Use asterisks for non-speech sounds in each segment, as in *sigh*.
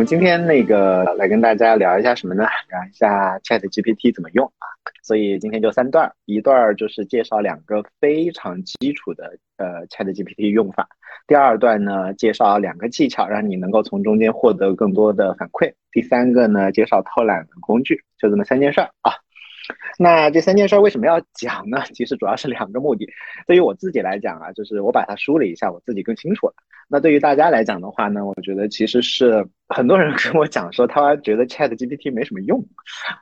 我们今天那个来跟大家聊一下什么呢？聊一下 Chat GPT 怎么用啊？所以今天就三段，一段就是介绍两个非常基础的呃 Chat GPT 用法，第二段呢介绍两个技巧，让你能够从中间获得更多的反馈，第三个呢介绍偷懒的工具，就这么三件事儿啊。那这三件事为什么要讲呢？其实主要是两个目的。对于我自己来讲啊，就是我把它梳理一下，我自己更清楚了。那对于大家来讲的话呢，我觉得其实是很多人跟我讲说，他觉得 Chat GPT 没什么用。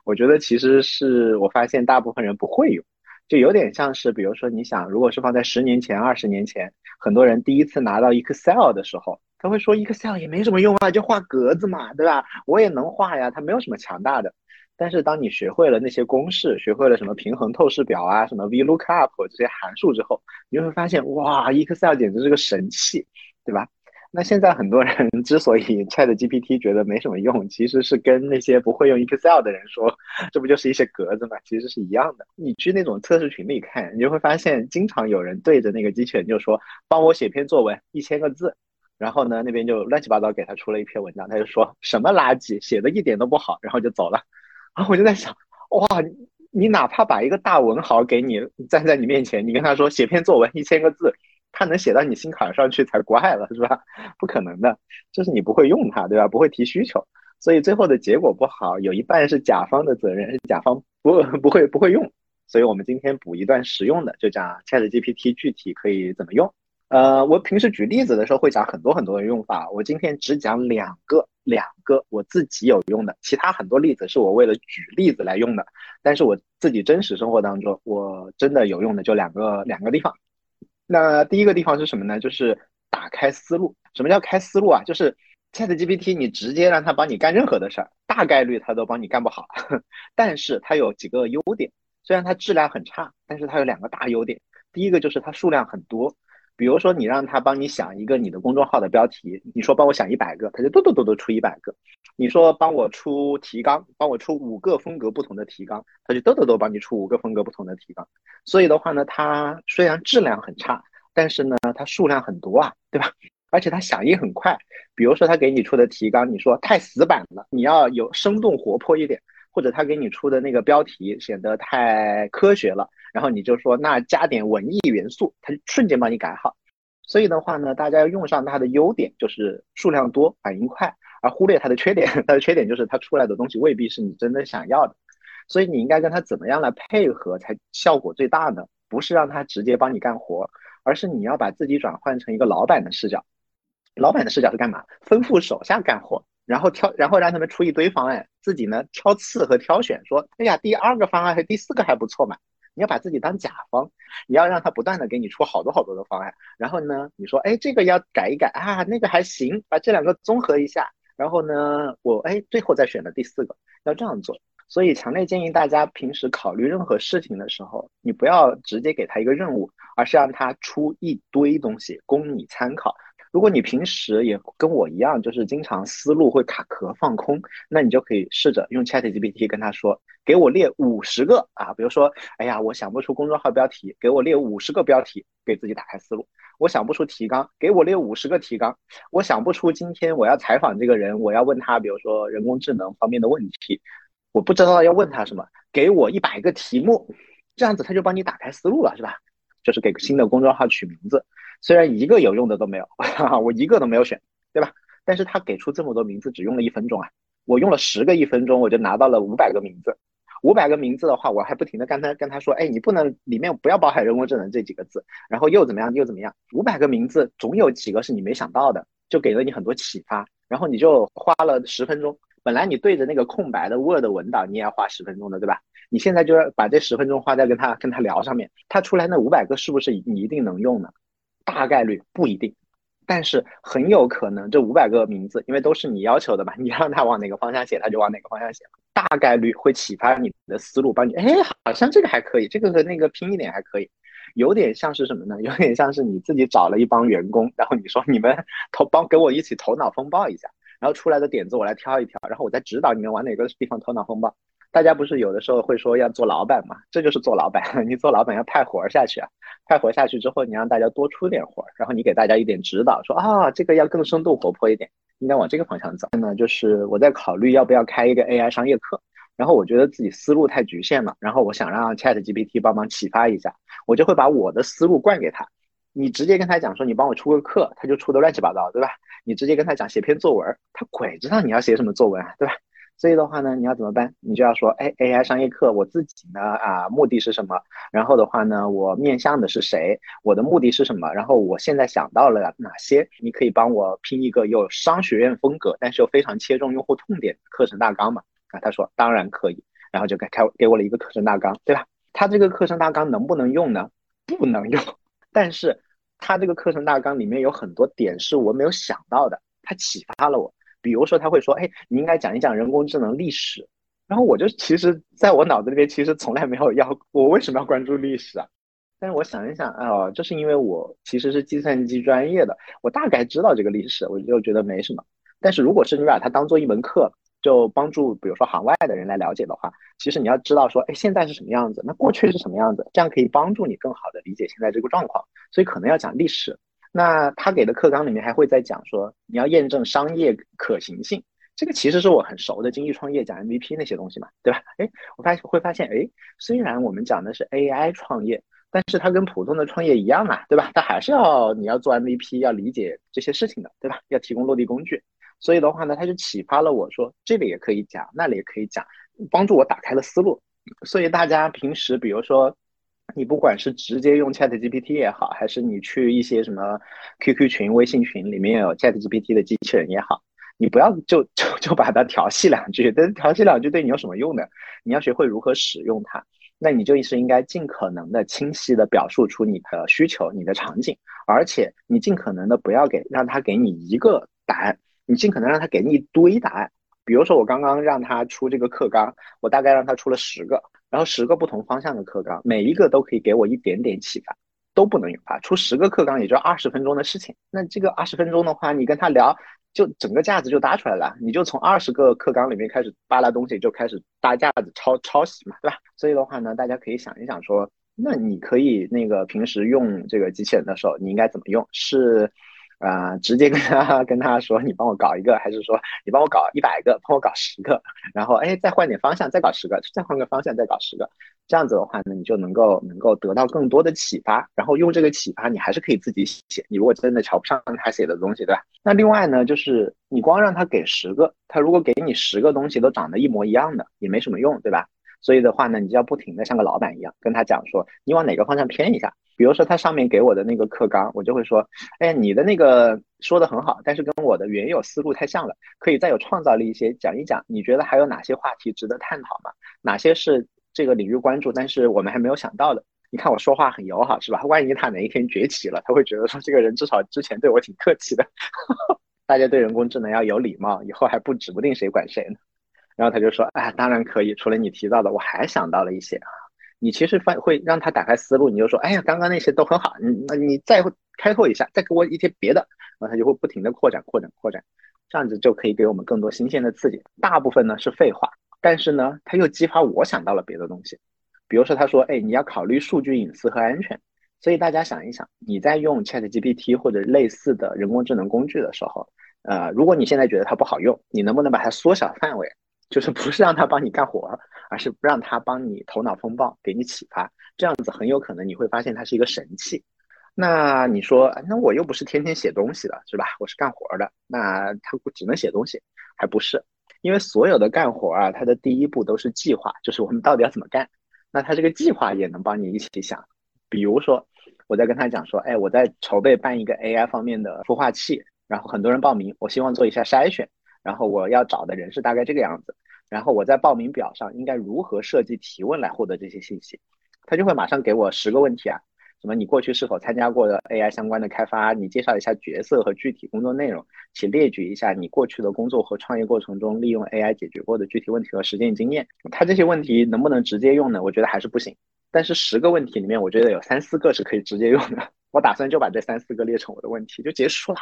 我觉得其实是我发现大部分人不会用，就有点像是，比如说你想，如果是放在十年前、二十年前，很多人第一次拿到 Excel 的时候，他会说 Excel 也没什么用啊，就画格子嘛，对吧？我也能画呀，它没有什么强大的。但是当你学会了那些公式，学会了什么平衡透视表啊，什么 VLOOKUP 这些函数之后，你就会发现，哇，Excel 简直是个神器，对吧？那现在很多人 *laughs* 之所以 Chat GPT 觉得没什么用，其实是跟那些不会用 Excel 的人说，这不就是一些格子吗？其实是一样的。你去那种测试群里看，你就会发现，经常有人对着那个机器人就说，帮我写篇作文，一千个字，然后呢，那边就乱七八糟给他出了一篇文章，他就说什么垃圾，写的一点都不好，然后就走了。然后我就在想，哇，你哪怕把一个大文豪给你站在你面前，你跟他说写篇作文一千个字，他能写到你心坎上去才怪了，是吧？*laughs* 不可能的，就是你不会用它，对吧？不会提需求，所以最后的结果不好，有一半是甲方的责任，是甲方不不会不会用。所以我们今天补一段实用的，就讲 Chat GPT 具体可以怎么用。呃，我平时举例子的时候会讲很多很多的用法，我今天只讲两个，两个我自己有用的，其他很多例子是我为了举例子来用的，但是我自己真实生活当中我真的有用的就两个两个地方。那第一个地方是什么呢？就是打开思路。什么叫开思路啊？就是 Chat GPT 你直接让它帮你干任何的事儿，大概率它都帮你干不好，*laughs* 但是它有几个优点，虽然它质量很差，但是它有两个大优点。第一个就是它数量很多。比如说，你让他帮你想一个你的公众号的标题，你说帮我想一百个，他就嘟嘟嘟嘟出一百个。你说帮我出提纲，帮我出五个风格不同的提纲，他就嘟嘟嘟帮你出五个风格不同的提纲。所以的话呢，它虽然质量很差，但是呢，它数量很多啊，对吧？而且它响应很快。比如说他给你出的提纲，你说太死板了，你要有生动活泼一点。或者他给你出的那个标题显得太科学了，然后你就说那加点文艺元素，他就瞬间帮你改好。所以的话呢，大家要用上它的优点，就是数量多、反应快，而忽略它的缺点。*laughs* 它的缺点就是它出来的东西未必是你真的想要的。所以你应该跟它怎么样来配合才效果最大呢？不是让它直接帮你干活，而是你要把自己转换成一个老板的视角。老板的视角是干嘛？吩咐手下干活。然后挑，然后让他们出一堆方案，自己呢挑刺和挑选，说，哎呀，第二个方案和第四个还不错嘛。你要把自己当甲方，你要让他不断的给你出好多好多的方案。然后呢，你说，哎，这个要改一改啊，那个还行，把这两个综合一下。然后呢，我哎，最后再选择第四个，要这样做。所以强烈建议大家平时考虑任何事情的时候，你不要直接给他一个任务，而是让他出一堆东西供你参考。如果你平时也跟我一样，就是经常思路会卡壳放空，那你就可以试着用 Chat GPT 跟他说，给我列五十个啊，比如说，哎呀，我想不出公众号标题，给我列五十个标题，给自己打开思路。我想不出提纲，给我列五十个提纲。我想不出今天我要采访这个人，我要问他，比如说人工智能方面的问题，我不知道要问他什么，给我一百个题目，这样子他就帮你打开思路了，是吧？就是给新的公众号取名字。虽然一个有用的都没有，哈 *laughs* 哈我一个都没有选，对吧？但是他给出这么多名字，只用了一分钟啊！我用了十个一分钟，我就拿到了五百个名字。五百个名字的话，我还不停的跟他跟他说，哎，你不能里面不要包含人工智能这几个字，然后又怎么样又怎么样？五百个名字总有几个是你没想到的，就给了你很多启发。然后你就花了十分钟，本来你对着那个空白的 Word 文档，你也要花十分钟的，对吧？你现在就要把这十分钟花在跟他跟他聊上面，他出来那五百个是不是你一定能用呢？大概率不一定，但是很有可能这五百个名字，因为都是你要求的嘛，*laughs* 你让他往哪个方向写，他就往哪个方向写。大概率会启发你的思路，帮你，哎，好像这个还可以，这个和那个拼一点还可以，有点像是什么呢？有点像是你自己找了一帮员工，然后你说你们 *laughs* 头帮给我一起头脑风暴一下，然后出来的点子我来挑一挑，然后我再指导你们往哪个地方头脑风暴。大家不是有的时候会说要做老板嘛？这就是做老板，*laughs* 你做老板要派活儿下去啊，派活下去之后，你让大家多出点活儿，然后你给大家一点指导，说啊，这个要更生动活泼一点，应该往这个方向走。那就是我在考虑要不要开一个 AI 商业课，然后我觉得自己思路太局限了，然后我想让 ChatGPT 帮忙启发一下，我就会把我的思路灌给他。你直接跟他讲说，你帮我出个课，他就出的乱七八糟，对吧？你直接跟他讲写篇作文，他鬼知道你要写什么作文啊，对吧？所以的话呢，你要怎么办？你就要说，哎，AI 商业课，我自己呢啊，目的是什么？然后的话呢，我面向的是谁？我的目的是什么？然后我现在想到了哪些？你可以帮我拼一个有商学院风格，但是又非常切中用户痛点课程大纲吗？啊，他说当然可以，然后就给开给我了一个课程大纲，对吧？他这个课程大纲能不能用呢？不能用，但是他这个课程大纲里面有很多点是我没有想到的，他启发了我。比如说他会说，哎，你应该讲一讲人工智能历史，然后我就其实在我脑子里面其实从来没有要我为什么要关注历史啊？但是我想一想，哦，这是因为我其实是计算机专业的，我大概知道这个历史，我就觉得没什么。但是如果是你把它当做一门课，就帮助比如说行外的人来了解的话，其实你要知道说，哎，现在是什么样子，那过去是什么样子，这样可以帮助你更好的理解现在这个状况，所以可能要讲历史。那他给的课纲里面还会再讲说，你要验证商业可行性，这个其实是我很熟的经济创业讲 MVP 那些东西嘛，对吧？哎，我发现会发现，哎，虽然我们讲的是 AI 创业，但是它跟普通的创业一样嘛，对吧？它还是要你要做 MVP，要理解这些事情的，对吧？要提供落地工具，所以的话呢，它就启发了我说，这里也可以讲，那里也可以讲，帮助我打开了思路。所以大家平时比如说。你不管是直接用 Chat GPT 也好，还是你去一些什么 QQ 群、微信群里面有 Chat GPT 的机器人也好，你不要就就就把它调戏两句，但调戏两句对你有什么用呢？你要学会如何使用它，那你就是应该尽可能的清晰的表述出你的需求、你的场景，而且你尽可能的不要给让他给你一个答案，你尽可能让他给你一堆答案。比如说我刚刚让他出这个课纲，我大概让他出了十个。然后十个不同方向的课纲，每一个都可以给我一点点启发，都不能用它出十个课纲，也就二十分钟的事情。那这个二十分钟的话，你跟他聊，就整个架子就搭出来了。你就从二十个课纲里面开始扒拉东西，就开始搭架子抄抄袭嘛，对吧？所以的话呢，大家可以想一想说，那你可以那个平时用这个机器人的时候，你应该怎么用？是。啊，直接跟他 *laughs* 跟他说，你帮我搞一个，还是说你帮我搞一百个，帮我搞十个，然后哎，再换点方向，再搞十个，再换个方向，再搞十个，这样子的话呢，你就能够能够得到更多的启发，然后用这个启发，你还是可以自己写。你如果真的瞧不上他写的东西，对吧？那另外呢，就是你光让他给十个，他如果给你十个东西都长得一模一样的，也没什么用，对吧？所以的话呢，你就要不停的像个老板一样跟他讲说，你往哪个方向偏一下。比如说他上面给我的那个课纲，我就会说，哎，你的那个说的很好，但是跟我的原有思路太像了，可以再有创造力一些，讲一讲。你觉得还有哪些话题值得探讨吗？哪些是这个领域关注，但是我们还没有想到的？你看我说话很友好，是吧？万一他哪一天崛起了，他会觉得说这个人至少之前对我挺客气的。*laughs* 大家对人工智能要有礼貌，以后还不指不定谁管谁呢。然后他就说，哎，当然可以，除了你提到的，我还想到了一些啊。你其实发会让他打开思路，你就说，哎呀，刚刚那些都很好，你你再开拓一下，再给我一些别的，然后他就会不停的扩展、扩展、扩展，这样子就可以给我们更多新鲜的刺激。大部分呢是废话，但是呢，他又激发我想到了别的东西，比如说他说，哎，你要考虑数据隐私和安全，所以大家想一想，你在用 Chat GPT 或者类似的人工智能工具的时候，呃，如果你现在觉得它不好用，你能不能把它缩小范围？就是不是让它帮你干活，而是不让他帮你头脑风暴，给你启发，这样子很有可能你会发现它是一个神器。那你说，那我又不是天天写东西的，是吧？我是干活的，那他只能写东西，还不是？因为所有的干活啊，它的第一步都是计划，就是我们到底要怎么干。那他这个计划也能帮你一起想。比如说，我在跟他讲说，哎，我在筹备办一个 AI 方面的孵化器，然后很多人报名，我希望做一下筛选。然后我要找的人是大概这个样子，然后我在报名表上应该如何设计提问来获得这些信息，他就会马上给我十个问题啊，什么你过去是否参加过的 AI 相关的开发，你介绍一下角色和具体工作内容，请列举一下你过去的工作和创业过程中利用 AI 解决过的具体问题和实践经验。他这些问题能不能直接用呢？我觉得还是不行。但是十个问题里面，我觉得有三四个是可以直接用的。我打算就把这三四个列成我的问题就结束了。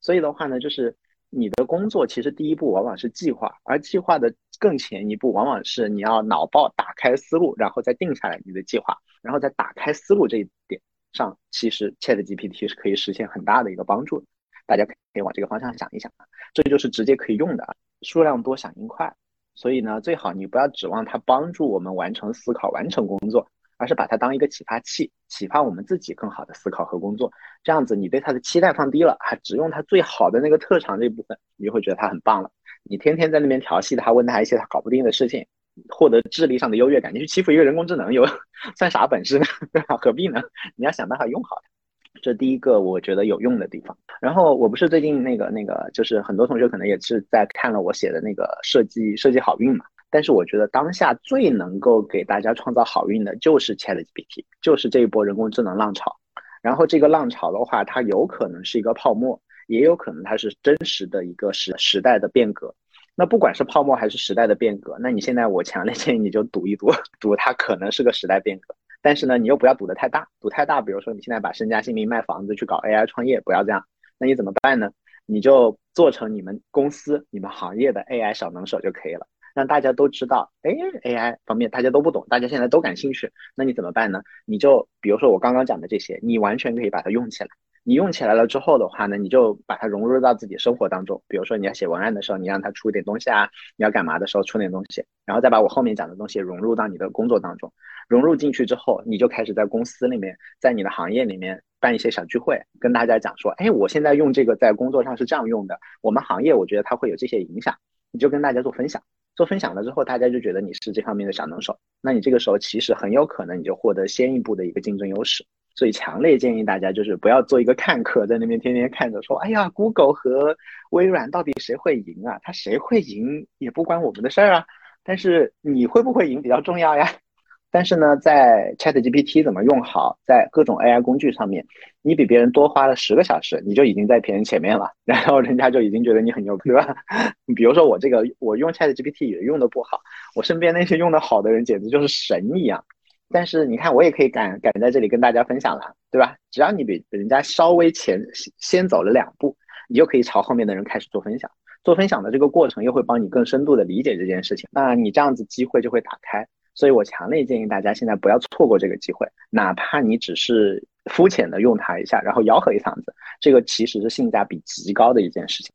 所以的话呢，就是。你的工作其实第一步往往是计划，而计划的更前一步往往是你要脑爆打开思路，然后再定下来你的计划，然后再打开思路这一点上，其实 Chat GPT 是可以实现很大的一个帮助。大家可以往这个方向想一想啊，这就是直接可以用的，数量多响应快。所以呢，最好你不要指望它帮助我们完成思考、完成工作，而是把它当一个启发器，启发我们自己更好的思考和工作。这样子，你对它的期待放低了，还只用它最好的那个特长这一部分，你就会觉得它很棒了。你天天在那边调戏他，问他一些他搞不定的事情，获得智力上的优越感，你去欺负一个人工智能，有算啥本事呢？*laughs* 对吧？何必呢？你要想办法用好它。这第一个我觉得有用的地方。然后我不是最近那个那个，就是很多同学可能也是在看了我写的那个设计设计好运嘛。但是我觉得当下最能够给大家创造好运的就是 ChatGPT，就是这一波人工智能浪潮。然后这个浪潮的话，它有可能是一个泡沫，也有可能它是真实的一个时时代的变革。那不管是泡沫还是时代的变革，那你现在我强烈 *laughs* 建议你就赌一赌，赌它可能是个时代变革。但是呢，你又不要赌得太大，赌太大，比如说你现在把身家性命卖房子去搞 AI 创业，不要这样。那你怎么办呢？你就做成你们公司、你们行业的 AI 小能手就可以了，让大家都知道，哎，AI 方面大家都不懂，大家现在都感兴趣。那你怎么办呢？你就比如说我刚刚讲的这些，你完全可以把它用起来。你用起来了之后的话呢，你就把它融入到自己生活当中。比如说你要写文案的时候，你让它出点东西啊；你要干嘛的时候出点东西，然后再把我后面讲的东西融入到你的工作当中。融入进去之后，你就开始在公司里面，在你的行业里面办一些小聚会，跟大家讲说：哎，我现在用这个在工作上是这样用的。我们行业我觉得它会有这些影响，你就跟大家做分享。做分享了之后，大家就觉得你是这方面的小能手，那你这个时候其实很有可能你就获得先一步的一个竞争优势。所以强烈建议大家就是不要做一个看客，在那边天天看着说，哎呀，Google 和微软到底谁会赢啊？他谁会赢也不关我们的事儿啊。但是你会不会赢比较重要呀。但是呢，在 ChatGPT 怎么用好，在各种 AI 工具上面，你比别人多花了十个小时，你就已经在别人前面了，*laughs* 然后人家就已经觉得你很牛，对吧？你比如说我这个，我用 ChatGPT 也用的不好，我身边那些用的好的人简直就是神一样。但是你看，我也可以敢敢在这里跟大家分享了，对吧？只要你比人家稍微前先走了两步，你就可以朝后面的人开始做分享。做分享的这个过程又会帮你更深度的理解这件事情，那你这样子机会就会打开。所以我强烈建议大家现在不要错过这个机会，哪怕你只是肤浅的用它一下，然后吆喝一嗓子，这个其实是性价比极高的一件事情。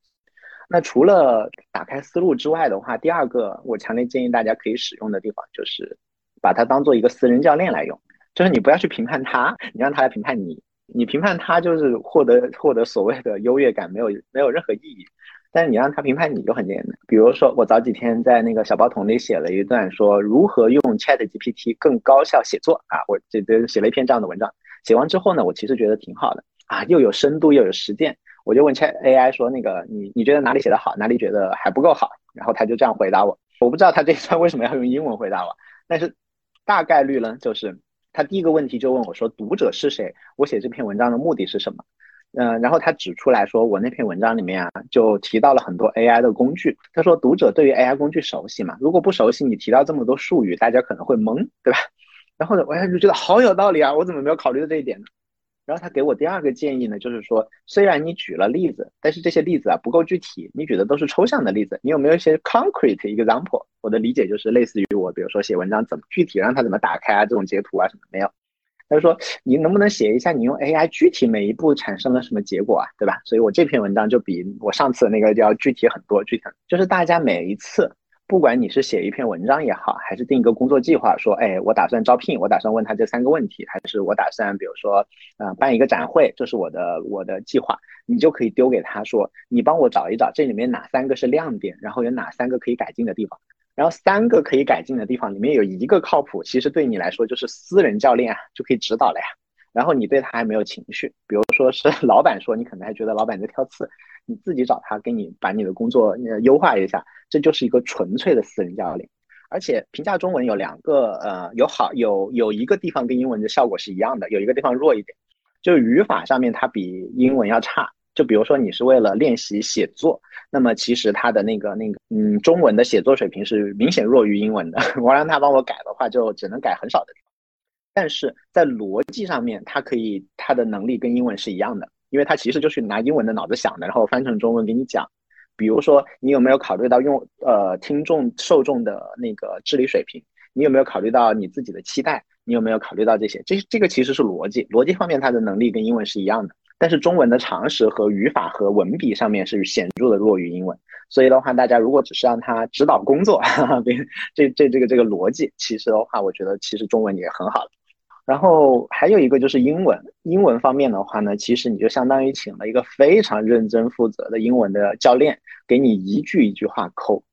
那除了打开思路之外的话，第二个我强烈建议大家可以使用的地方就是。把它当做一个私人教练来用，就是你不要去评判他，你让他来评判你。你评判他就是获得获得所谓的优越感，没有没有任何意义。但是你让他评判你就很简单。比如说，我早几天在那个小包桶里写了一段，说如何用 Chat GPT 更高效写作啊，我这边写了一篇这样的文章。写完之后呢，我其实觉得挺好的啊，又有深度又有实践。我就问 Chat AI 说，那个你你觉得哪里写的好，哪里觉得还不够好？然后他就这样回答我。我不知道他这一段为什么要用英文回答我，但是。大概率呢，就是他第一个问题就问我说：“读者是谁？我写这篇文章的目的是什么？”嗯，然后他指出来说：“我那篇文章里面啊，就提到了很多 AI 的工具。”他说：“读者对于 AI 工具熟悉吗？如果不熟悉，你提到这么多术语，大家可能会懵，对吧？” *laughs* 然后呢，我就觉得好有道理啊！我怎么没有考虑到这一点呢？然后他给我第二个建议呢，就是说，虽然你举了例子，但是这些例子啊不够具体，你举的都是抽象的例子，你有没有一些 concrete example？我的理解就是类似于我，比如说写文章怎么具体让它怎么打开啊，这种截图啊什么没有？他就说你能不能写一下你用 AI 具体每一步产生了什么结果啊，对吧？所以我这篇文章就比我上次那个要具体很多，具体就是大家每一次。不管你是写一篇文章也好，还是定一个工作计划，说，哎，我打算招聘，我打算问他这三个问题，还是我打算，比如说，呃，办一个展会，这是我的我的计划，你就可以丢给他说，你帮我找一找这里面哪三个是亮点，然后有哪三个可以改进的地方，然后三个可以改进的地方里面有一个靠谱，其实对你来说就是私人教练啊，就可以指导了呀。然后你对他还没有情绪，比如说是 *laughs* 老板说，你可能还觉得老板在挑刺，你自己找他给你把你的工作优化一下，这就是一个纯粹的私人教练。而且评价中文有两个，呃，有好有有一个地方跟英文的效果是一样的，有一个地方弱一点，就是语法上面它比英文要差。就比如说你是为了练习写作，那么其实他的那个那个嗯中文的写作水平是明显弱于英文的。*laughs* 我让他帮我改的话，就只能改很少的地方。但是在逻辑上面，它可以，它的能力跟英文是一样的，因为它其实就是拿英文的脑子想的，然后翻成中文给你讲。比如说，你有没有考虑到用呃听众受众的那个智力水平？你有没有考虑到你自己的期待？你有没有考虑到这些？这这个其实是逻辑，逻辑方面它的能力跟英文是一样的，但是中文的常识和语法和文笔上面是显著的弱于英文。所以的话，大家如果只是让他指导工作，哈哈这这这个这个逻辑，其实的话，我觉得其实中文也很好。然后还有一个就是英文，英文方面的话呢，其实你就相当于请了一个非常认真负责的英文的教练，给你一句一句话抠，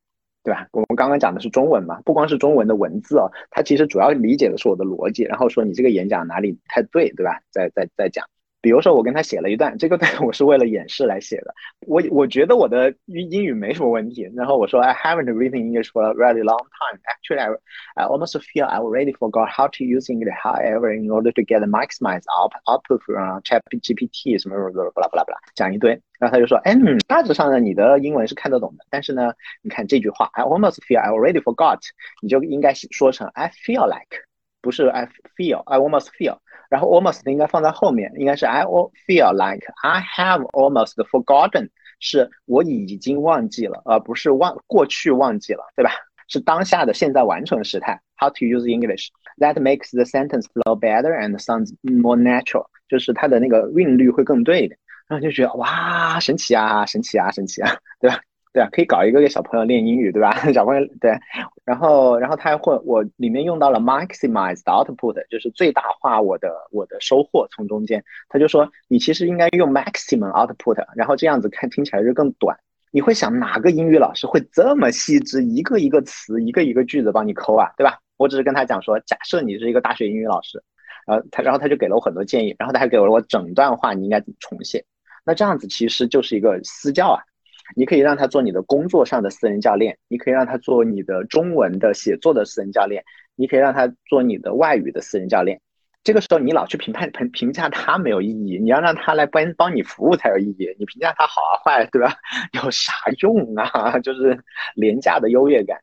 对吧？我们刚刚讲的是中文嘛，不光是中文的文字哦，他其实主要理解的是我的逻辑，然后说你这个演讲哪里不太对，对吧？再再再讲。比如说，我跟他写了一段，这个段我是为了演示来写的。我我觉得我的英英语没什么问题。然后我说，I haven't written English for a really long time. Actually, I I almost feel I already forgot how to use English. However, in order to get maximize output from ChatGPT 什么什么什么巴拉巴拉巴拉，讲一堆。然后他就说，嗯，大致上呢，你的英文是看得懂的。但是呢，你看这句话，I almost feel I already forgot，你就应该说成 I feel like，不是 I feel，I almost feel。然后 almost 应该放在后面，应该是 I feel like I have almost forgotten，是我已经忘记了，而不是忘过去忘记了，对吧？是当下的现在完成时态。How to use English that makes the sentence flow better and sounds more natural，就是它的那个韵律会更对一点。然后就觉得哇，神奇啊，神奇啊，神奇啊，对吧？对啊，可以搞一个给小朋友练英语，对吧？*laughs* 小朋友对，然后然后他还会我里面用到了 maximize output，就是最大化我的我的收获从中间。他就说你其实应该用 maximum output，然后这样子看听起来就更短。你会想哪个英语老师会这么细致，一个一个词一个一个句子帮你抠啊，对吧？我只是跟他讲说，假设你是一个大学英语老师，然后他然后他就给了我很多建议，然后他还给了我整段话你应该怎么重写。那这样子其实就是一个私教啊。你可以让他做你的工作上的私人教练，你可以让他做你的中文的写作的私人教练，你可以让他做你的外语的私人教练。这个时候你老去评判评评价他没有意义，你要让他来帮帮你服务才有意义。你评价他好啊坏，对吧？*laughs* 有啥用啊？*laughs* 就是廉价的优越感。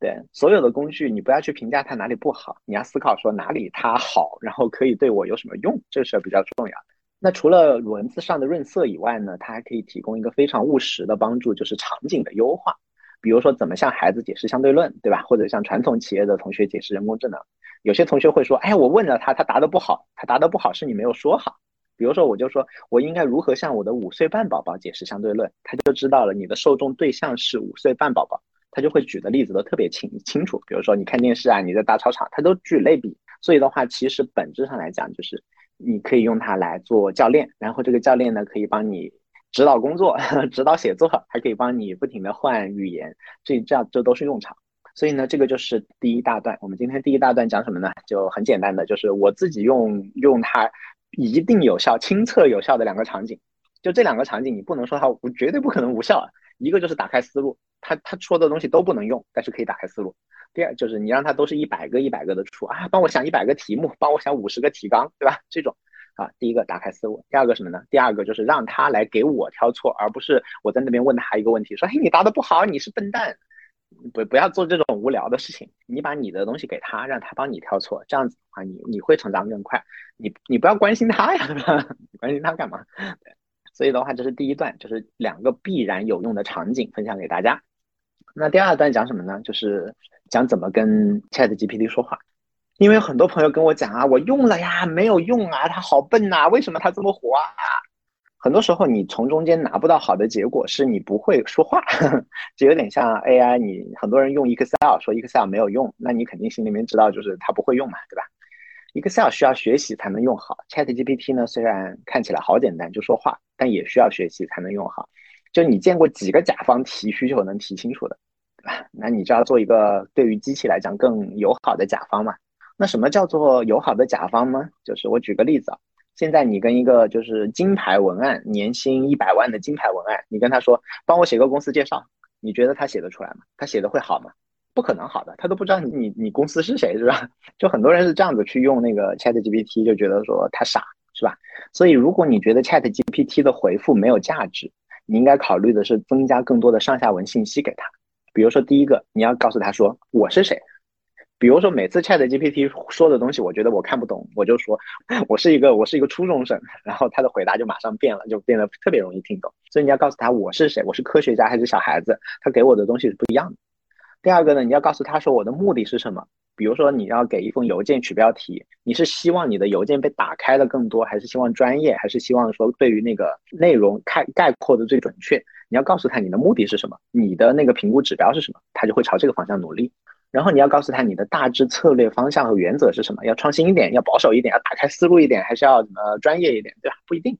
对，所有的工具你不要去评价它哪里不好，你要思考说哪里它好，然后可以对我有什么用，这是比较重要的。那除了文字上的润色以外呢，它还可以提供一个非常务实的帮助，就是场景的优化。比如说，怎么向孩子解释相对论，对吧？或者向传统企业的同学解释人工智能。有些同学会说：“哎，我问了他，他答得不好。他答得不好是你没有说好。”比如说，我就说我应该如何向我的五岁半宝宝解释相对论，他就知道了你的受众对象是五岁半宝宝，他就会举的例子都特别清清楚。比如说，你看电视啊，你在大操场，他都举类比。所以的话，其实本质上来讲就是。你可以用它来做教练，然后这个教练呢可以帮你指导工作、*laughs* 指导写作，还可以帮你不停的换语言，这这样这都是用场。所以呢，这个就是第一大段。我们今天第一大段讲什么呢？就很简单的，就是我自己用用它一定有效、亲测有效的两个场景。就这两个场景，你不能说它绝对不可能无效。一个就是打开思路，他他说的东西都不能用，但是可以打开思路。第二就是你让他都是一百个一百个的出啊，帮我想一百个题目，帮我想五十个提纲，对吧？这种啊，第一个打开思路，第二个什么呢？第二个就是让他来给我挑错，而不是我在那边问他一个问题，说嘿你答的不好，你是笨蛋，不不要做这种无聊的事情。你把你的东西给他，让他帮你挑错，这样子的话，你你会成长更快。你你不要关心他呀，对吧？你 *laughs* 关心他干嘛？所以的话，这是第一段，就是两个必然有用的场景分享给大家。那第二段讲什么呢？就是讲怎么跟 Chat GPT 说话。因为很多朋友跟我讲啊，我用了呀，没有用啊，它好笨呐，为什么它这么火啊？很多时候你从中间拿不到好的结果，是你不会说话，*laughs* 就有点像 AI。你很多人用 Excel 说 Excel 没有用，那你肯定心里面知道就是他不会用嘛，对吧？Excel 需要学习才能用好，Chat GPT 呢虽然看起来好简单，就说话，但也需要学习才能用好。就你见过几个甲方提需求能提清楚的？对吧？那你就要做一个对于机器来讲更友好的甲方嘛。那什么叫做友好的甲方呢？就是我举个例子啊，现在你跟一个就是金牌文案，年薪一百万的金牌文案，你跟他说帮我写个公司介绍，你觉得他写得出来吗？他写的会好吗？不可能好的，他都不知道你你你公司是谁，是吧？*laughs* 就很多人是这样子去用那个 Chat GPT，就觉得说他傻，是吧？所以如果你觉得 Chat GPT 的回复没有价值，你应该考虑的是增加更多的上下文信息给他。比如说，第一个，你要告诉他说我是谁，比如说每次 Chat GPT 说的东西，我觉得我看不懂，我就说我是一个我是一个初中生，然后他的回答就马上变了，就变得特别容易听懂。所以你要告诉他我是谁，我是科学家还是小孩子，他给我的东西是不一样的。第二个呢，你要告诉他说我的目的是什么。比如说你要给一封邮件取标题，你是希望你的邮件被打开的更多，还是希望专业，还是希望说对于那个内容概概括的最准确？你要告诉他你的目的是什么，你的那个评估指标是什么，他就会朝这个方向努力。然后你要告诉他你的大致策略方向和原则是什么，要创新一点，要保守一点，要打开思路一点，还是要怎么专业一点，对吧？不一定。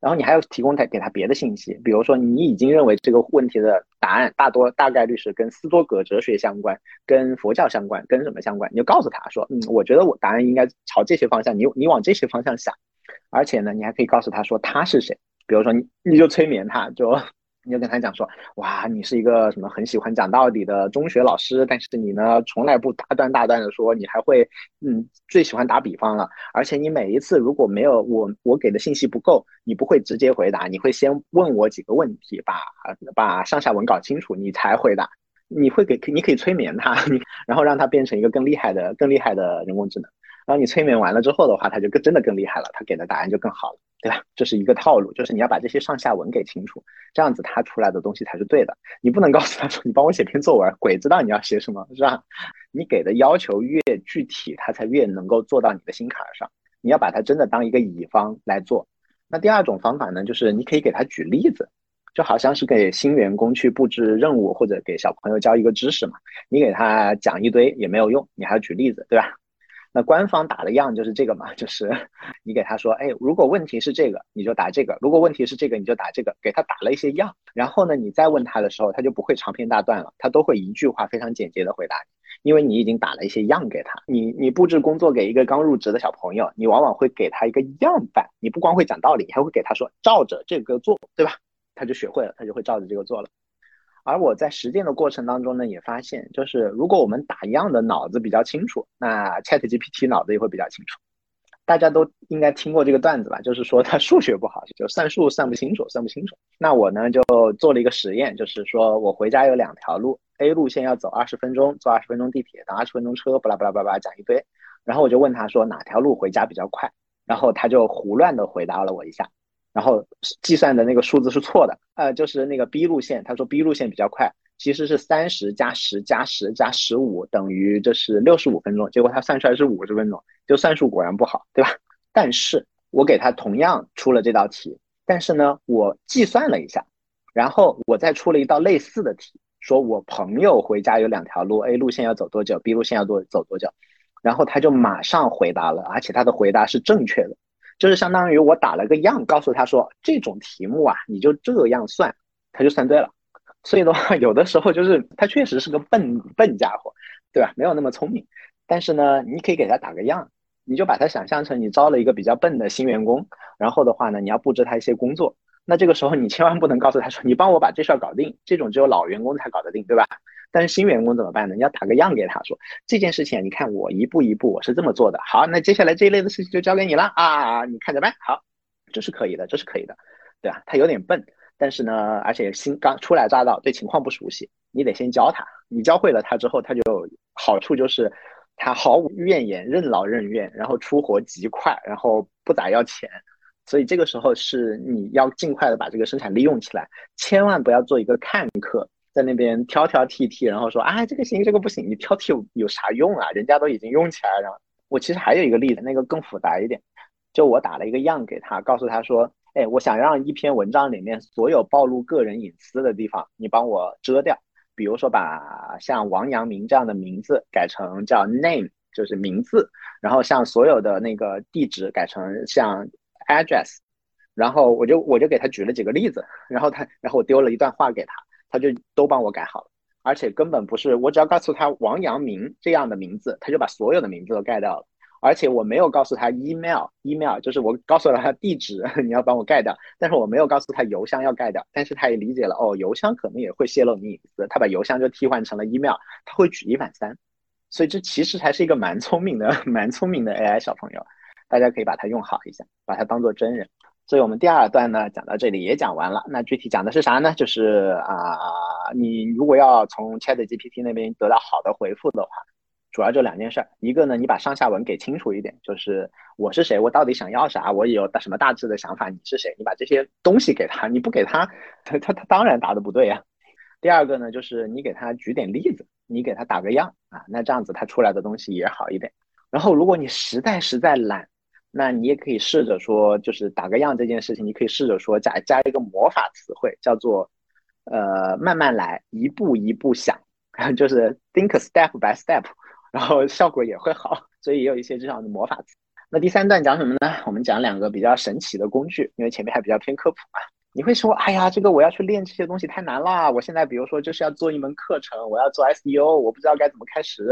然后你还要提供他给他别的信息，比如说你已经认为这个问题的答案大多大概率是跟斯多葛哲学相关，跟佛教相关，跟什么相关？你就告诉他说，嗯，我觉得我答案应该朝这些方向，你你往这些方向想。而且呢，你还可以告诉他说他是谁，比如说你你就催眠他，就。你就跟他讲说，哇，你是一个什么很喜欢讲道理的中学老师，但是你呢，从来不大段大段的说，你还会，嗯，最喜欢打比方了，而且你每一次如果没有我我给的信息不够，你不会直接回答，你会先问我几个问题，把把上下文搞清楚，你才回答。你会给你可以催眠他，然后让他变成一个更厉害的更厉害的人工智能。然后你催眠完了之后的话，他就更真的更厉害了，他给的答案就更好了，对吧？这是一个套路，就是你要把这些上下文给清楚，这样子他出来的东西才是对的。你不能告诉他说你帮我写篇作文，鬼知道你要写什么，是吧？*laughs* 你给的要求越具体，他才越能够做到你的心坎上。你要把它真的当一个乙方来做。那第二种方法呢，就是你可以给他举例子，就好像是给新员工去布置任务或者给小朋友教一个知识嘛，你给他讲一堆也没有用，你还要举例子，对吧？那官方打的样就是这个嘛，就是你给他说，哎，如果问题是这个，你就答这个；如果问题是这个，你就答这个。给他打了一些样，然后呢，你再问他的时候，他就不会长篇大段了，他都会一句话非常简洁的回答你，因为你已经打了一些样给他。你你布置工作给一个刚入职的小朋友，你往往会给他一个样板，你不光会讲道理，还会给他说照着这个做，对吧？他就学会了，他就会照着这个做了。而我在实践的过程当中呢，也发现，就是如果我们打一样的脑子比较清楚，那 Chat GPT 脑子也会比较清楚。大家都应该听过这个段子吧？就是说他数学不好，就算数算不清楚，算不清楚。那我呢就做了一个实验，就是说我回家有两条路，A 路线要走二十分钟，坐二十分钟地铁，等二十分钟车，巴拉巴拉巴拉讲一堆。然后我就问他说哪条路回家比较快，然后他就胡乱的回答了我一下。然后计算的那个数字是错的，呃，就是那个 B 路线，他说 B 路线比较快，其实是三十加十加十加十五等于这是六十五分钟，结果他算出来是五十分钟，就算术果然不好，对吧？*laughs* 但是我给他同样出了这道题，但是呢，我计算了一下，然后我再出了一道类似的题，说我朋友回家有两条路，A 路线要走多久，B 路线要多走多久，然后他就马上回答了，而且他的回答是正确的。就是相当于我打了个样，告诉他说这种题目啊，你就这样算，他就算对了。所以的话，*laughs* 有的时候就是他确实是个笨笨家伙，对吧？没有那么聪明。但是呢，你可以给他打个样，你就把他想象成你招了一个比较笨的新员工，然后的话呢，你要布置他一些工作。那这个时候你千万不能告诉他说你帮我把这事儿搞定，这种只有老员工才搞得定，对吧？但是新员工怎么办呢？你要打个样给他说这件事情，你看我一步一步我是这么做的。好，那接下来这一类的事情就交给你了啊，你看着办。好，这是可以的，这是可以的，对吧？他有点笨，但是呢，而且新刚初来乍到，对情况不熟悉，你得先教他。你教会了他之后，他就好处就是他毫无怨言，任劳任怨，然后出活极快，然后不咋要钱。所以这个时候是你要尽快的把这个生产利用起来，千万不要做一个看客。在那边挑挑剔剔，然后说啊这个行这个不行，你挑剔有有啥用啊？人家都已经用起来了。我其实还有一个例子，那个更复杂一点，就我打了一个样给他，告诉他说，哎，我想让一篇文章里面所有暴露个人隐私的地方，你帮我遮掉。比如说把像王阳明这样的名字改成叫 name，就是名字，然后像所有的那个地址改成像 address，然后我就我就给他举了几个例子，然后他然后我丢了一段话给他。他就都帮我改好了，而且根本不是我只要告诉他王阳明这样的名字，他就把所有的名字都盖掉了。而且我没有告诉他 email，email 就是我告诉了他地址，*laughs* 你要帮我盖掉，但是我没有告诉他邮箱要盖掉。但是他也理解了，哦，邮箱可能也会泄露你隐私，他把邮箱就替换成了 email，他会举一反三。所以这其实还是一个蛮聪明的、*laughs* 蛮聪明的 AI 小朋友，大家可以把它用好一下，把它当做真人。所以我们第二段呢讲到这里也讲完了。那具体讲的是啥呢？就是啊，你如果要从 Chat GPT 那边得到好的回复的话，主要就两件事儿，一个呢，你把上下文给清楚一点，就是我是谁，我到底想要啥，我有什么大致的想法，你是谁，你把这些东西给他，你不给他，他他他当然答的不对呀。第二个呢，就是你给他举点例子，你给他打个样啊，那这样子他出来的东西也好一点。然后如果你实在实在懒，那你也可以试着说，就是打个样这件事情，你可以试着说加加一个魔法词汇，叫做呃慢慢来，一步一步想，*laughs* 就是 think step by step，*laughs* 然后效果也会好。所以也有一些这样的魔法词。那第三段讲什么呢？我们讲两个比较神奇的工具，因为前面还比较偏科普嘛。你会说，哎呀，这个我要去练这些东西太难了。我现在比如说就是要做一门课程，我要做 SEO，我不知道该怎么开始。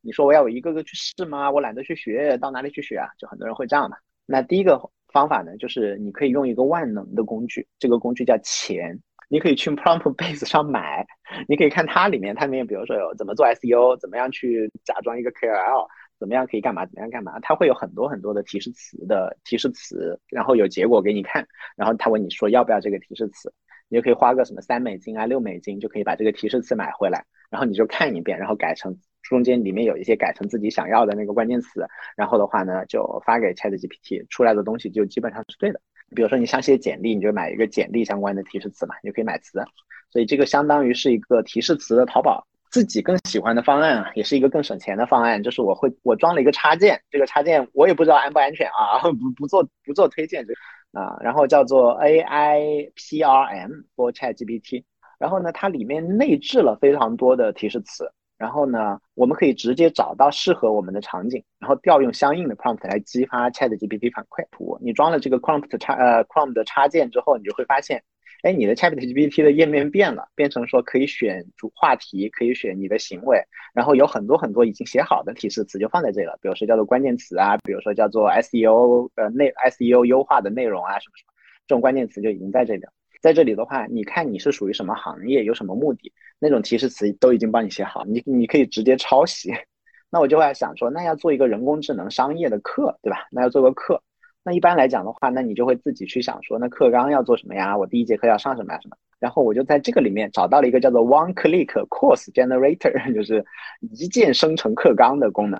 你说我要我一个个去试吗？我懒得去学，到哪里去学啊？就很多人会这样嘛。那第一个方法呢，就是你可以用一个万能的工具，这个工具叫钱。你可以去 PromptBase *laughs* 上买，你可以看它里面，它里面比如说有怎么做 SEO，怎么样去假装一个 KOL。怎么样可以干嘛？怎么样干嘛？他会有很多很多的提示词的提示词，然后有结果给你看，然后他问你说要不要这个提示词，你就可以花个什么三美金啊、六美金就可以把这个提示词买回来，然后你就看一遍，然后改成中间里面有一些改成自己想要的那个关键词，然后的话呢就发给 ChatGPT，出来的东西就基本上是对的。比如说你想写简历，你就买一个简历相关的提示词嘛，你就可以买词，所以这个相当于是一个提示词的淘宝。自己更喜欢的方案啊，也是一个更省钱的方案，就是我会我装了一个插件，这个插件我也不知道安不安全啊，*laughs* 不不做不做推荐这啊，然后叫做 AI PRM for ChatGPT，然后呢，它里面内置了非常多的提示词，然后呢，我们可以直接找到适合我们的场景，然后调用相应的 prompt 来激发 ChatGPT 反馈图。你装了这个 prompt 插呃 prompt 插件之后，你就会发现。哎，你的 ChatGPT 的页面变了，变成说可以选主话题，可以选你的行为，然后有很多很多已经写好的提示词就放在这里了，比如说叫做关键词啊，比如说叫做 SEO 呃内 SEO 优化的内容啊什么什么，这种关键词就已经在这里了。在这里的话，你看你是属于什么行业，有什么目的，那种提示词都已经帮你写好，你你可以直接抄袭。*laughs* 那我就会想说，那要做一个人工智能商业的课，对吧？那要做个课。那一般来讲的话，那你就会自己去想说，那课纲要做什么呀？我第一节课要上什么呀？什么？然后我就在这个里面找到了一个叫做 One Click Course Generator，*laughs* 就是一键生成课纲的功能。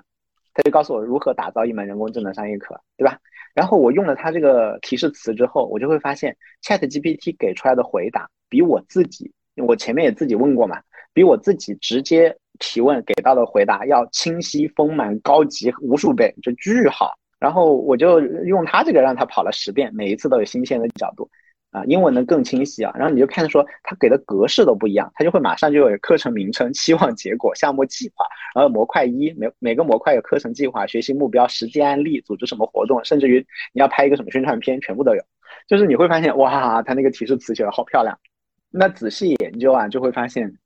它就告诉我如何打造一门人工智能商业课，对吧？然后我用了它这个提示词之后，我就会发现 Chat GPT 给出来的回答比我自己，我前面也自己问过嘛，比我自己直接提问给到的回答要清晰、丰满、高级无数倍，就巨好。然后我就用它这个让它跑了十遍，每一次都有新鲜的角度，啊，英文的更清晰啊。然后你就看说它给的格式都不一样，它就会马上就有课程名称、期望结果、项目计划，然后模块一每每个模块有课程计划、学习目标、实际案例、组织什么活动，甚至于你要拍一个什么宣传片，全部都有。就是你会发现哇，它那个提示词写的好漂亮。那仔细研究啊，就会发现，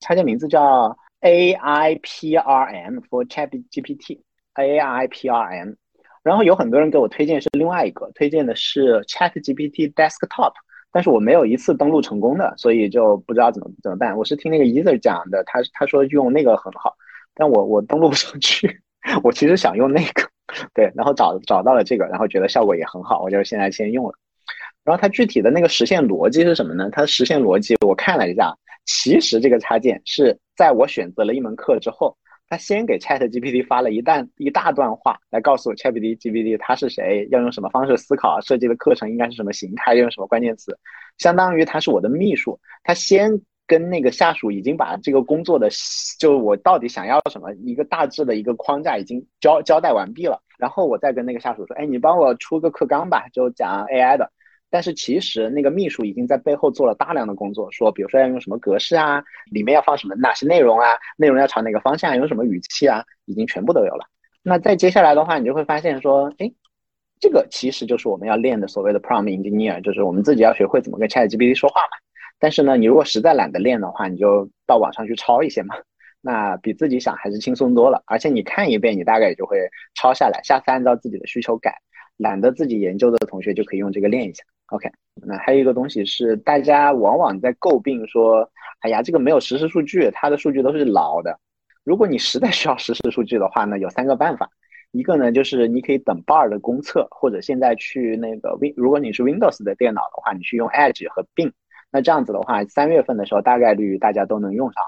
它的名字叫 AI PRM for Chat GPT，AI PRM。然后有很多人给我推荐是另外一个，推荐的是 Chat GPT Desktop，但是我没有一次登录成功的，所以就不知道怎么怎么办。我是听那个 Ether 讲的，他他说用那个很好，但我我登录不上去。*laughs* 我其实想用那个，对，然后找找到了这个，然后觉得效果也很好，我就现在先用了。然后它具体的那个实现逻辑是什么呢？它实现逻辑我看了一下，其实这个插件是在我选择了一门课之后。他先给 Chat GPT 发了一段一大段话，来告诉我 Chat GPT 他是谁，要用什么方式思考，设计的课程应该是什么形态，用什么关键词，相当于他是我的秘书。他先跟那个下属已经把这个工作的，就我到底想要什么一个大致的一个框架已经交交代完毕了，然后我再跟那个下属说，哎，你帮我出个课纲吧，就讲 AI 的。但是其实那个秘书已经在背后做了大量的工作，说比如说要用什么格式啊，里面要放什么哪些内容啊，内容要朝哪个方向，用什么语气啊，已经全部都有了。那再接下来的话，你就会发现说，哎，这个其实就是我们要练的所谓的 prompt engineer，就是我们自己要学会怎么跟 ChatGPT 说话嘛。但是呢，你如果实在懒得练的话，你就到网上去抄一些嘛，那比自己想还是轻松多了。而且你看一遍，你大概也就会抄下来，下次按照自己的需求改。懒得自己研究的同学就可以用这个练一下。OK，那还有一个东西是大家往往在诟病说，哎呀，这个没有实时数据，它的数据都是老的。如果你实在需要实时数据的话呢，有三个办法。一个呢就是你可以等 Bar 的公测，或者现在去那个 Win，如果你是 Windows 的电脑的话，你去用 Edge 和 bin。那这样子的话，三月份的时候大概率大家都能用上。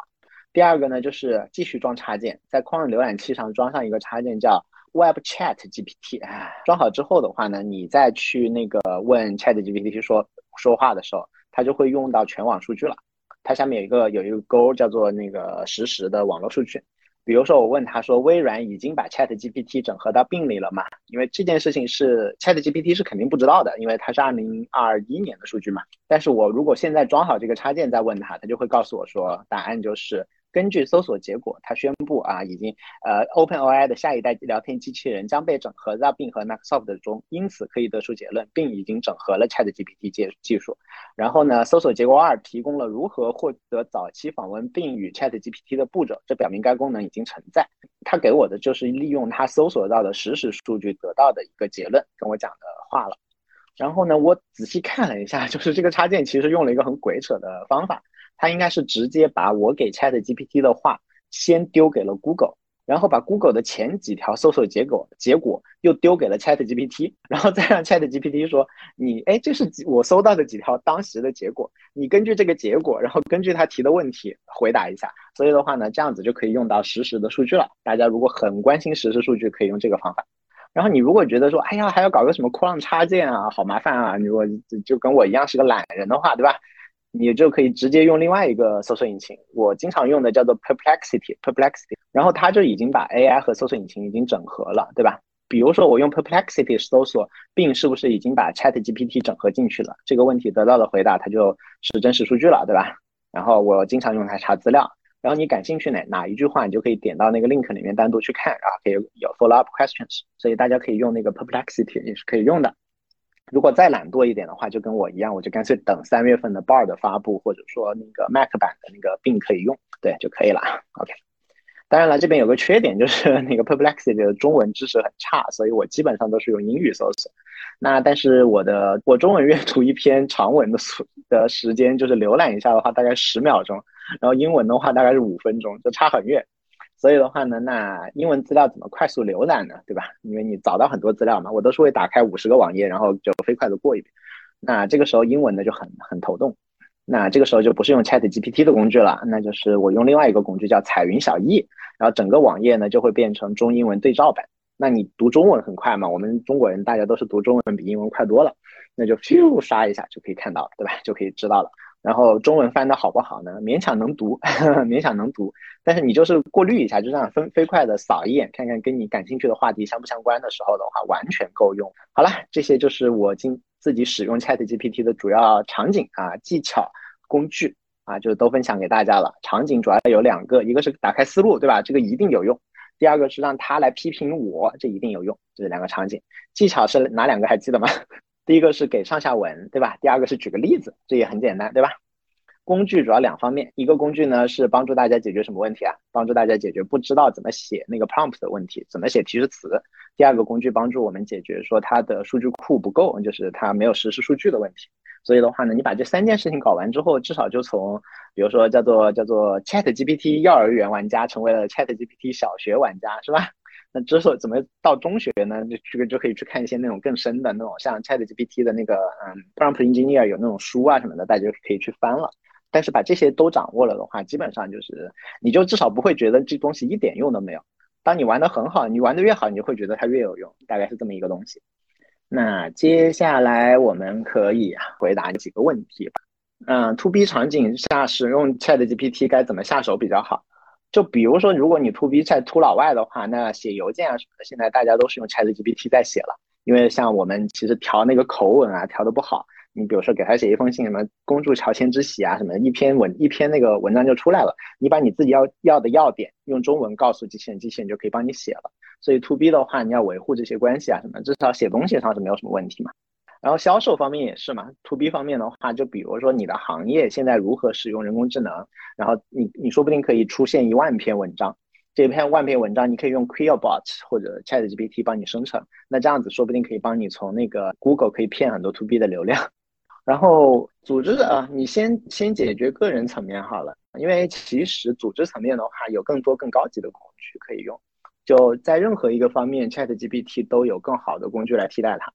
第二个呢，就是继续装插件，在 Chrome 浏览器上装上一个插件叫 Web Chat GPT。装好之后的话呢，你再去那个问 Chat GPT 说说话的时候，它就会用到全网数据了。它下面有一个有一个勾叫做那个实时的网络数据。比如说，我问他说，微软已经把 Chat GPT 整合到病里了吗？因为这件事情是 Chat GPT 是肯定不知道的，因为它是二零二一年的数据嘛。但是我如果现在装好这个插件再问他，他就会告诉我说，答案就是。根据搜索结果，他宣布啊，已经呃，OpenAI 的下一代聊天机器人将被整合到并和 Microsoft 中，因此可以得出结论并已经整合了 ChatGPT 技技术。然后呢，搜索结果二提供了如何获得早期访问并与 ChatGPT 的步骤，这表明该功能已经存在。他给我的就是利用他搜索到的实时数据得到的一个结论，跟我讲的话了。然后呢，我仔细看了一下，就是这个插件其实用了一个很鬼扯的方法。他应该是直接把我给 Chat GPT 的话先丢给了 Google，然后把 Google 的前几条搜索结果结果又丢给了 Chat GPT，*laughs* 然后再让 Chat GPT 说你哎，这是我搜到的几条当时的结果，你根据这个结果，然后根据他提的问题回答一下。所以的话呢，这样子就可以用到实时的数据了。大家如果很关心实时数据，可以用这个方法。然后你如果觉得说哎呀还要搞个什么酷浪插件啊，好麻烦啊，你如果就跟我一样是个懒人的话，对吧？你就可以直接用另外一个搜索引擎，我经常用的叫做 Perplexity，Perplexity，然后它就已经把 AI 和搜索引擎已经整合了，对吧？比如说我用 Perplexity 搜索，并是不是已经把 ChatGPT 整合进去了？这个问题得到的回答，它就是真实数据了，对吧？然后我经常用它查资料，然后你感兴趣哪哪一句话，你就可以点到那个 link 里面单独去看，然后可以有 follow up questions，所以大家可以用那个 Perplexity 也是可以用的。如果再懒惰一点的话，就跟我一样，我就干脆等三月份的 Bard 发布，或者说那个 Mac 版的那个并可以用，对就可以了。OK，当然了，这边有个缺点就是 *laughs* 那个 Perplexity 的中文知识很差，所以我基本上都是用英语搜索。那但是我的我中文阅读一篇长文的速的时间，就是浏览一下的话，大概十秒钟，然后英文的话大概是五分钟，就差很远。所以的话呢，那英文资料怎么快速浏览呢？对吧？因为你找到很多资料嘛，我都是会打开五十个网页，然后就飞快的过一遍。那这个时候英文呢就很很头痛。那这个时候就不是用 Chat GPT 的工具了，那就是我用另外一个工具叫彩云小艺，然后整个网页呢就会变成中英文对照版。那你读中文很快嘛？我们中国人大家都是读中文比英文快多了，那就咻刷一下就可以看到，对吧？就可以知道了。然后中文翻的好不好呢？勉强能读，*laughs* 勉强能读。但是你就是过滤一下，就这样分飞快的扫一眼，看看跟你感兴趣的话题相不相关的时候的话，完全够用。好了，这些就是我今自己使用 Chat GPT 的主要场景啊、技巧、工具啊，就都分享给大家了。场景主要有两个，一个是打开思路，对吧？这个一定有用。第二个是让他来批评我，这一定有用。这是两个场景。技巧是哪两个？还记得吗？第一个是给上下文，对吧？第二个是举个例子，这也很简单，对吧？工具主要两方面，一个工具呢是帮助大家解决什么问题啊？帮助大家解决不知道怎么写那个 prompt 的问题，怎么写提示词。第二个工具帮助我们解决说它的数据库不够，就是它没有实时数据的问题。所以的话呢，你把这三件事情搞完之后，至少就从比如说叫做叫做 Chat GPT 幼儿园玩家成为了 Chat GPT 小学玩家，是吧？那之后怎么到中学呢？就这个就可以去看一些那种更深的那种，像 Chat GPT 的那个嗯，Prompt Engineer 有那种书啊什么的，大家就可以去翻了。但是把这些都掌握了的话，基本上就是你就至少不会觉得这东西一点用都没有。当你玩的很好，你玩的越好，你就会觉得它越有用，大概是这么一个东西。那接下来我们可以回答几个问题吧。嗯，To B 场景下使用 Chat GPT 该怎么下手比较好？就比如说，如果你 to B 在 to 老外的话，那写邮件啊什么的，现在大家都是用 Chat GPT 在写了。因为像我们其实调那个口吻啊，调的不好。你比如说给他写一封信，什么“恭祝乔迁之喜”啊，什么一篇文一篇那个文章就出来了。你把你自己要要的要点用中文告诉机器人，机器人就可以帮你写了。所以 to B 的话，你要维护这些关系啊什么，至少写东西上是没有什么问题嘛。然后销售方面也是嘛，to B 方面的话，就比如说你的行业现在如何使用人工智能，然后你你说不定可以出现一万篇文章，这一篇万篇文章你可以用 Quillbot 或者 ChatGPT 帮你生成，那这样子说不定可以帮你从那个 Google 可以骗很多 to B 的流量。*laughs* 然后组织的啊，你先先解决个人层面好了，因为其实组织层面的话，有更多更高级的工具可以用，就在任何一个方面，ChatGPT 都有更好的工具来替代它。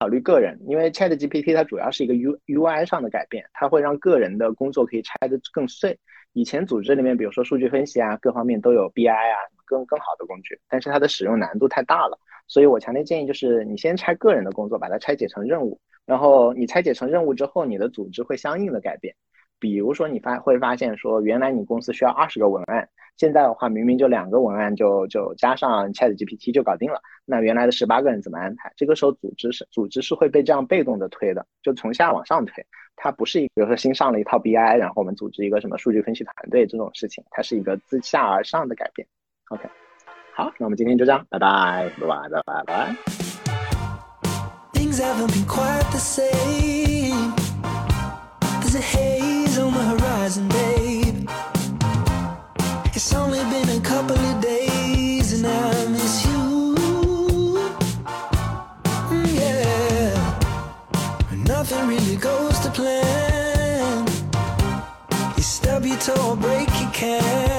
考虑个人，因为 Chat GPT 它主要是一个 U UI 上的改变，它会让个人的工作可以拆得更碎。以前组织里面，比如说数据分析啊，各方面都有 BI 啊，更更好的工具，但是它的使用难度太大了。所以我强烈建议就是你先拆个人的工作，把它拆解成任务，然后你拆解成任务之后，你的组织会相应的改变。比如说你发会发现说，原来你公司需要二十个文案，现在的话明明就两个文案就就加上 Chat GPT 就搞定了。那原来的十八个人怎么安排？这个时候组织是组织是会被这样被动的推的，就从下往上推。它不是一，比如说新上了一套 BI，然后我们组织一个什么数据分析团队这种事情，它是一个自下而上的改变。OK，好，那我们今天就这样，拜拜，拜拜，拜拜。拜 until break you can.